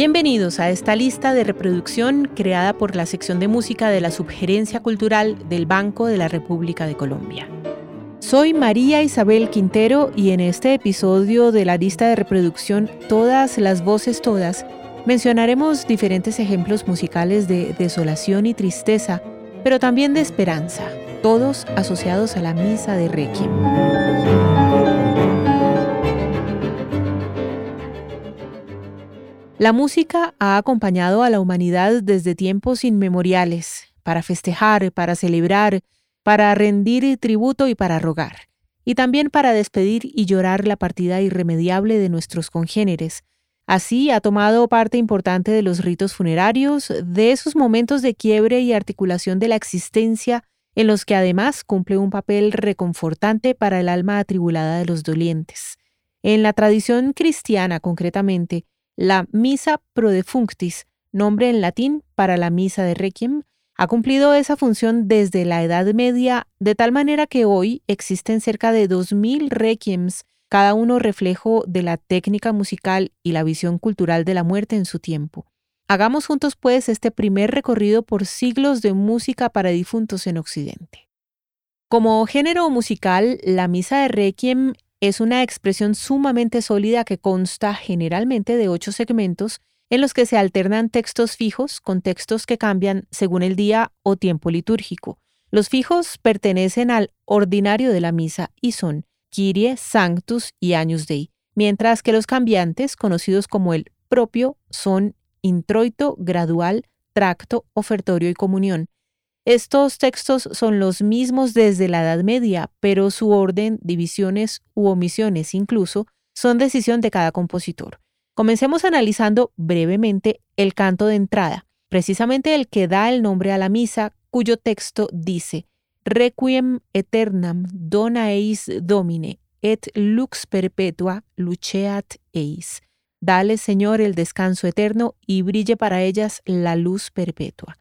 Bienvenidos a esta lista de reproducción creada por la sección de música de la Subgerencia Cultural del Banco de la República de Colombia. Soy María Isabel Quintero y en este episodio de la lista de reproducción Todas las voces todas mencionaremos diferentes ejemplos musicales de desolación y tristeza, pero también de esperanza, todos asociados a la misa de Requiem. La música ha acompañado a la humanidad desde tiempos inmemoriales, para festejar, para celebrar, para rendir tributo y para rogar, y también para despedir y llorar la partida irremediable de nuestros congéneres. Así ha tomado parte importante de los ritos funerarios, de esos momentos de quiebre y articulación de la existencia en los que además cumple un papel reconfortante para el alma atribulada de los dolientes. En la tradición cristiana, concretamente, la Misa pro defunctis, nombre en latín para la Misa de Requiem, ha cumplido esa función desde la Edad Media, de tal manera que hoy existen cerca de 2.000 requiems, cada uno reflejo de la técnica musical y la visión cultural de la muerte en su tiempo. Hagamos juntos pues este primer recorrido por siglos de música para difuntos en Occidente. Como género musical, la misa de Requiem es una expresión sumamente sólida que consta generalmente de ocho segmentos en los que se alternan textos fijos con textos que cambian según el día o tiempo litúrgico. Los fijos pertenecen al ordinario de la misa y son Kyrie, Sanctus y Agnus Dei, mientras que los cambiantes, conocidos como el propio, son introito, gradual, tracto, ofertorio y comunión, estos textos son los mismos desde la Edad Media, pero su orden, divisiones u omisiones incluso, son decisión de cada compositor. Comencemos analizando brevemente el canto de entrada, precisamente el que da el nombre a la misa, cuyo texto dice, Requiem eternam dona eis domine, et lux perpetua luceat eis. Dale, Señor, el descanso eterno y brille para ellas la luz perpetua.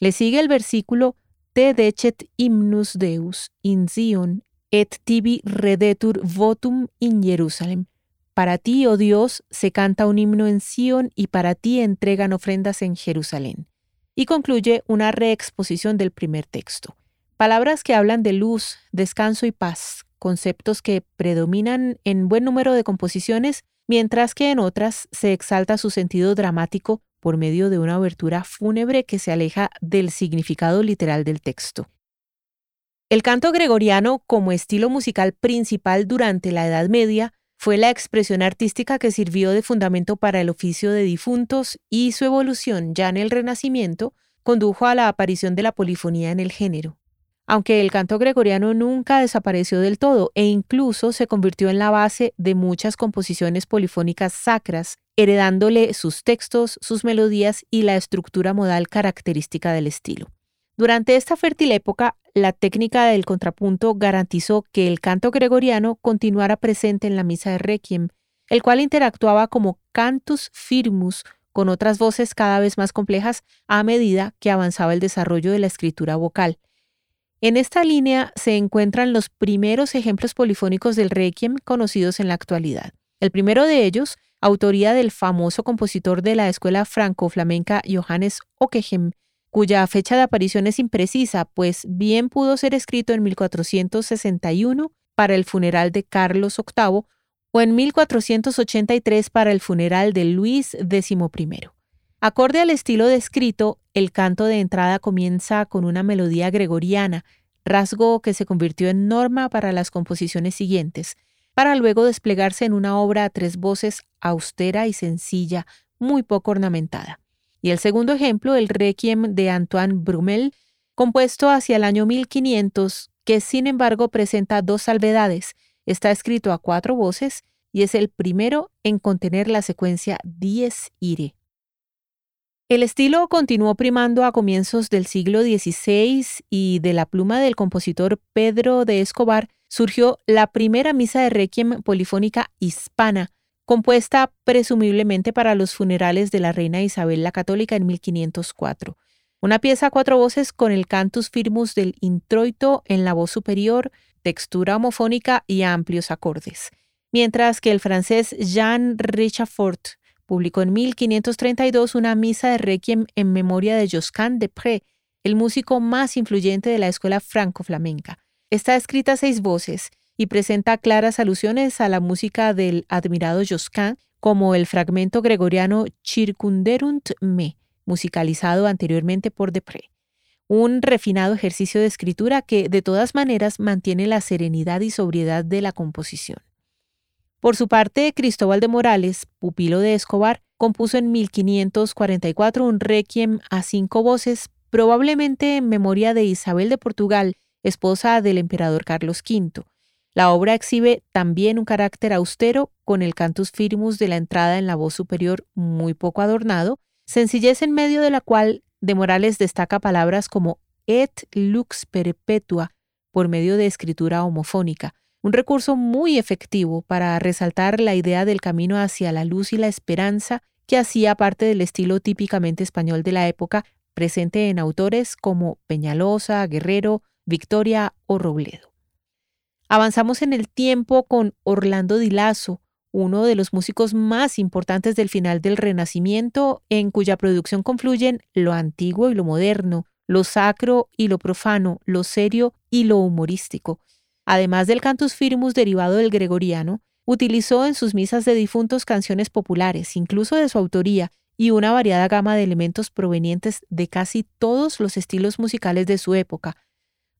Le sigue el versículo Te decet himnus Deus in Zion et tibi redetur votum in Jerusalem. Para ti, oh Dios, se canta un himno en Sion y para ti entregan ofrendas en Jerusalén. Y concluye una reexposición del primer texto. Palabras que hablan de luz, descanso y paz, conceptos que predominan en buen número de composiciones, mientras que en otras se exalta su sentido dramático por medio de una abertura fúnebre que se aleja del significado literal del texto. El canto gregoriano, como estilo musical principal durante la Edad Media, fue la expresión artística que sirvió de fundamento para el oficio de difuntos y su evolución ya en el Renacimiento condujo a la aparición de la polifonía en el género aunque el canto gregoriano nunca desapareció del todo e incluso se convirtió en la base de muchas composiciones polifónicas sacras, heredándole sus textos, sus melodías y la estructura modal característica del estilo. Durante esta fértil época, la técnica del contrapunto garantizó que el canto gregoriano continuara presente en la misa de Requiem, el cual interactuaba como cantus firmus con otras voces cada vez más complejas a medida que avanzaba el desarrollo de la escritura vocal, en esta línea se encuentran los primeros ejemplos polifónicos del requiem conocidos en la actualidad. El primero de ellos, autoría del famoso compositor de la escuela franco-flamenca Johannes Ockeghem, cuya fecha de aparición es imprecisa, pues bien pudo ser escrito en 1461 para el funeral de Carlos VIII o en 1483 para el funeral de Luis XI. Acorde al estilo descrito, el canto de entrada comienza con una melodía gregoriana, rasgo que se convirtió en norma para las composiciones siguientes, para luego desplegarse en una obra a tres voces austera y sencilla, muy poco ornamentada. Y el segundo ejemplo, el Requiem de Antoine Brumel, compuesto hacia el año 1500, que sin embargo presenta dos salvedades. Está escrito a cuatro voces y es el primero en contener la secuencia dies ire. El estilo continuó primando a comienzos del siglo XVI y de la pluma del compositor Pedro de Escobar surgió la primera misa de requiem polifónica hispana, compuesta presumiblemente para los funerales de la reina Isabel la Católica en 1504. Una pieza a cuatro voces con el cantus firmus del introito en la voz superior, textura homofónica y amplios acordes. Mientras que el francés Jean Richafort publicó en 1532 una misa de requiem en memoria de Josquin de Pré, el músico más influyente de la escuela franco-flamenca. Está escrita a seis voces y presenta claras alusiones a la música del admirado Josquin, como el fragmento gregoriano Circunderunt me, musicalizado anteriormente por Depré. Un refinado ejercicio de escritura que, de todas maneras, mantiene la serenidad y sobriedad de la composición. Por su parte, Cristóbal de Morales, pupilo de Escobar, compuso en 1544 un requiem a cinco voces, probablemente en memoria de Isabel de Portugal, esposa del emperador Carlos V. La obra exhibe también un carácter austero, con el cantus firmus de la entrada en la voz superior muy poco adornado, sencillez en medio de la cual de Morales destaca palabras como et lux perpetua por medio de escritura homofónica, un recurso muy efectivo para resaltar la idea del camino hacia la luz y la esperanza que hacía parte del estilo típicamente español de la época, presente en autores como Peñalosa, Guerrero, Victoria o Robledo. Avanzamos en el tiempo con Orlando Di Lasso, uno de los músicos más importantes del final del Renacimiento, en cuya producción confluyen lo antiguo y lo moderno, lo sacro y lo profano, lo serio y lo humorístico, Además del cantus firmus derivado del gregoriano, utilizó en sus misas de difuntos canciones populares, incluso de su autoría, y una variada gama de elementos provenientes de casi todos los estilos musicales de su época.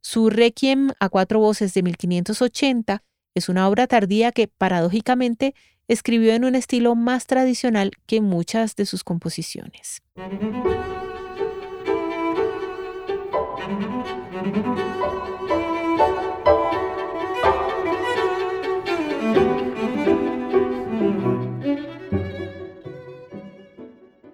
Su Requiem a cuatro voces de 1580 es una obra tardía que, paradójicamente, escribió en un estilo más tradicional que muchas de sus composiciones.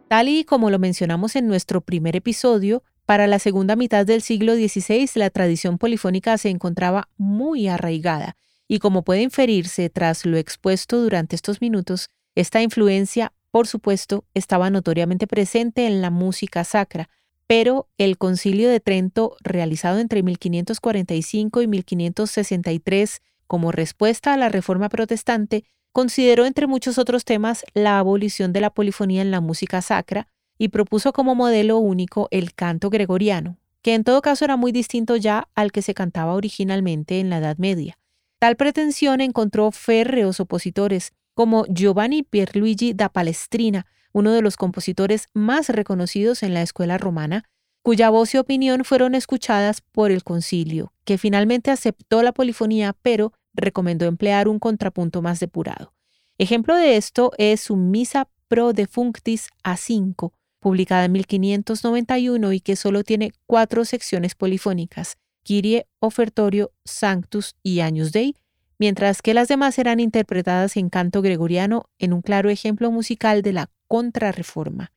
Tal y como lo mencionamos en nuestro primer episodio, para la segunda mitad del siglo XVI la tradición polifónica se encontraba muy arraigada, y como puede inferirse tras lo expuesto durante estos minutos, esta influencia, por supuesto, estaba notoriamente presente en la música sacra, pero el concilio de Trento, realizado entre 1545 y 1563 como respuesta a la reforma protestante, consideró entre muchos otros temas la abolición de la polifonía en la música sacra y propuso como modelo único el canto gregoriano, que en todo caso era muy distinto ya al que se cantaba originalmente en la Edad Media. Tal pretensión encontró férreos opositores, como Giovanni Pierluigi da Palestrina, uno de los compositores más reconocidos en la escuela romana, cuya voz y opinión fueron escuchadas por el concilio, que finalmente aceptó la polifonía, pero recomendó emplear un contrapunto más depurado. Ejemplo de esto es su Misa Pro Defunctis A5, publicada en 1591 y que solo tiene cuatro secciones polifónicas, Kyrie, Ofertorio, Sanctus y Agnus Dei, mientras que las demás eran interpretadas en canto gregoriano en un claro ejemplo musical de la contrarreforma.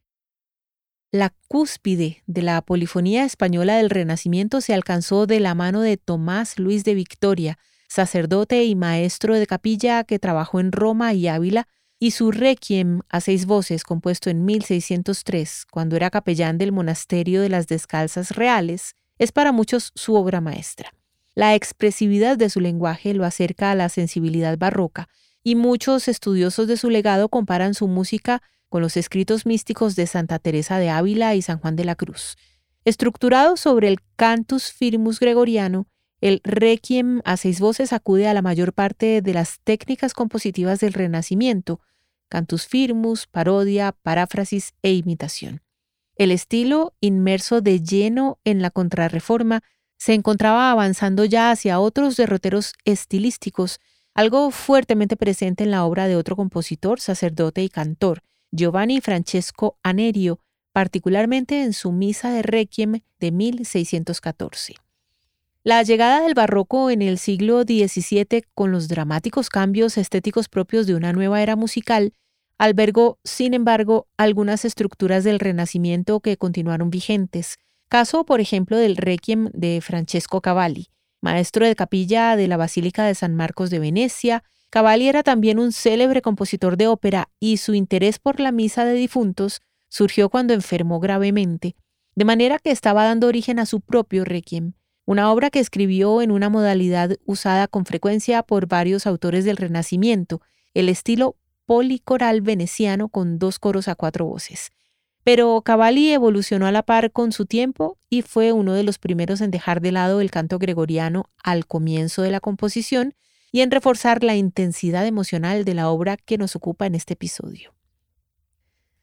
La cúspide de la polifonía española del Renacimiento se alcanzó de la mano de Tomás Luis de Victoria, sacerdote y maestro de capilla que trabajó en Roma y Ávila, y su Requiem a seis voces, compuesto en 1603, cuando era capellán del monasterio de las Descalzas Reales, es para muchos su obra maestra. La expresividad de su lenguaje lo acerca a la sensibilidad barroca, y muchos estudiosos de su legado comparan su música con los escritos místicos de Santa Teresa de Ávila y San Juan de la Cruz. Estructurado sobre el cantus firmus gregoriano, el requiem a seis voces acude a la mayor parte de las técnicas compositivas del Renacimiento, cantus firmus, parodia, paráfrasis e imitación. El estilo, inmerso de lleno en la contrarreforma, se encontraba avanzando ya hacia otros derroteros estilísticos, algo fuertemente presente en la obra de otro compositor, sacerdote y cantor, Giovanni Francesco Anerio, particularmente en su Misa de Requiem de 1614. La llegada del barroco en el siglo XVII, con los dramáticos cambios estéticos propios de una nueva era musical, albergó, sin embargo, algunas estructuras del Renacimiento que continuaron vigentes. Caso, por ejemplo, del Requiem de Francesco Cavalli, maestro de capilla de la Basílica de San Marcos de Venecia. Cavalli era también un célebre compositor de ópera y su interés por la misa de difuntos surgió cuando enfermó gravemente, de manera que estaba dando origen a su propio Requiem una obra que escribió en una modalidad usada con frecuencia por varios autores del Renacimiento, el estilo policoral veneciano con dos coros a cuatro voces. Pero Cavalli evolucionó a la par con su tiempo y fue uno de los primeros en dejar de lado el canto gregoriano al comienzo de la composición y en reforzar la intensidad emocional de la obra que nos ocupa en este episodio.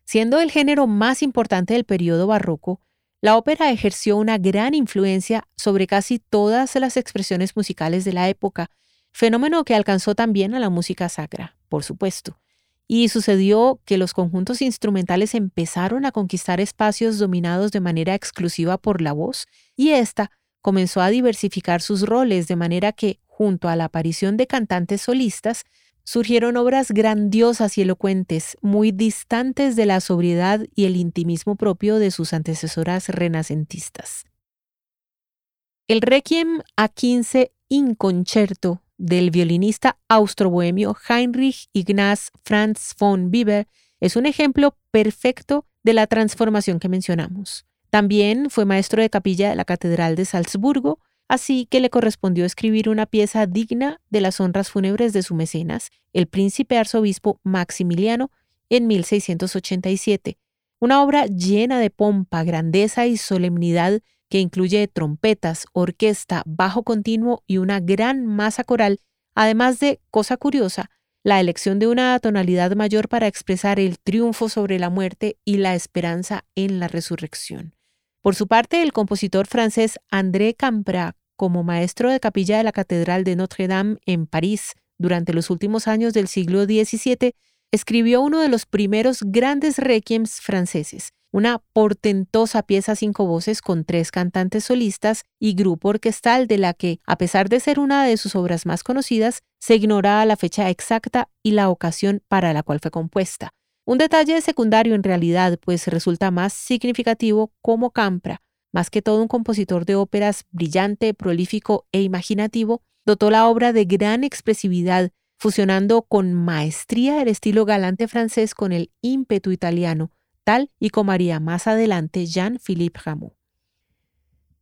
Siendo el género más importante del periodo barroco, la ópera ejerció una gran influencia sobre casi todas las expresiones musicales de la época, fenómeno que alcanzó también a la música sacra, por supuesto. Y sucedió que los conjuntos instrumentales empezaron a conquistar espacios dominados de manera exclusiva por la voz, y ésta comenzó a diversificar sus roles de manera que, junto a la aparición de cantantes solistas, surgieron obras grandiosas y elocuentes, muy distantes de la sobriedad y el intimismo propio de sus antecesoras renacentistas. El Requiem a 15 in concerto del violinista austrobohemio Heinrich Ignaz Franz von Bieber es un ejemplo perfecto de la transformación que mencionamos. También fue maestro de capilla de la Catedral de Salzburgo así que le correspondió escribir una pieza digna de las honras fúnebres de su mecenas, el príncipe arzobispo Maximiliano, en 1687, una obra llena de pompa, grandeza y solemnidad que incluye trompetas, orquesta, bajo continuo y una gran masa coral, además de, cosa curiosa, la elección de una tonalidad mayor para expresar el triunfo sobre la muerte y la esperanza en la resurrección. Por su parte, el compositor francés André Campra, como maestro de capilla de la Catedral de Notre-Dame en París durante los últimos años del siglo XVII, escribió uno de los primeros grandes requiems franceses, una portentosa pieza cinco voces con tres cantantes solistas y grupo orquestal de la que, a pesar de ser una de sus obras más conocidas, se ignora la fecha exacta y la ocasión para la cual fue compuesta. Un detalle secundario en realidad, pues resulta más significativo como Campra, más que todo un compositor de óperas brillante, prolífico e imaginativo, dotó la obra de gran expresividad, fusionando con maestría el estilo galante francés con el ímpetu italiano, tal y como haría más adelante Jean-Philippe Rameau.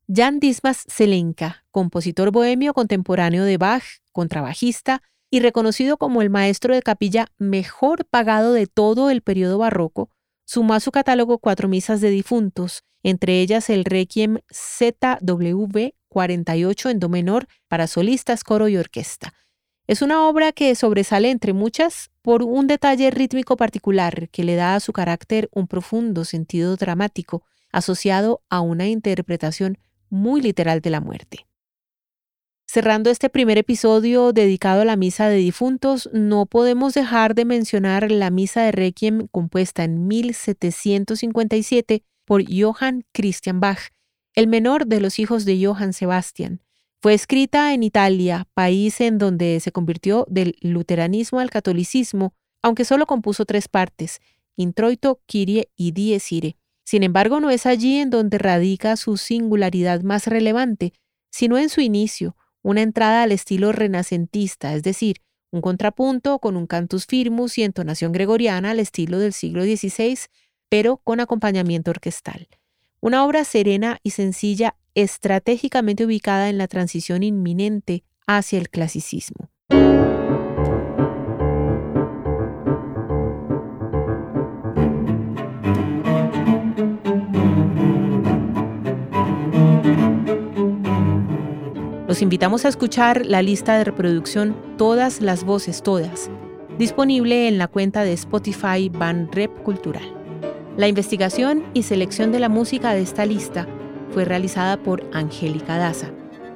Jan Dismas Zelenka, compositor bohemio contemporáneo de Bach, contrabajista, y reconocido como el maestro de capilla mejor pagado de todo el periodo barroco, sumó a su catálogo cuatro misas de difuntos, entre ellas el Requiem ZWV 48 en do menor para solistas, coro y orquesta. Es una obra que sobresale entre muchas por un detalle rítmico particular que le da a su carácter un profundo sentido dramático asociado a una interpretación muy literal de la muerte. Cerrando este primer episodio dedicado a la misa de difuntos, no podemos dejar de mencionar la misa de Requiem compuesta en 1757 por Johann Christian Bach, el menor de los hijos de Johann Sebastian. Fue escrita en Italia, país en donde se convirtió del luteranismo al catolicismo, aunque solo compuso tres partes, introito, Kyrie y dies irae. Sin embargo, no es allí en donde radica su singularidad más relevante, sino en su inicio, una entrada al estilo renacentista, es decir, un contrapunto con un cantus firmus y entonación gregoriana al estilo del siglo XVI, pero con acompañamiento orquestal. Una obra serena y sencilla, estratégicamente ubicada en la transición inminente hacia el clasicismo. Los invitamos a escuchar la lista de reproducción Todas las voces todas, disponible en la cuenta de Spotify Ban Rep Cultural. La investigación y selección de la música de esta lista fue realizada por Angélica Daza.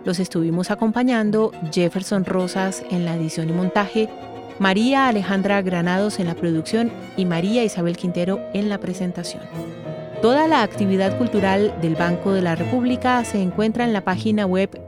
Los estuvimos acompañando Jefferson Rosas en la edición y montaje, María Alejandra Granados en la producción y María Isabel Quintero en la presentación. Toda la actividad cultural del Banco de la República se encuentra en la página web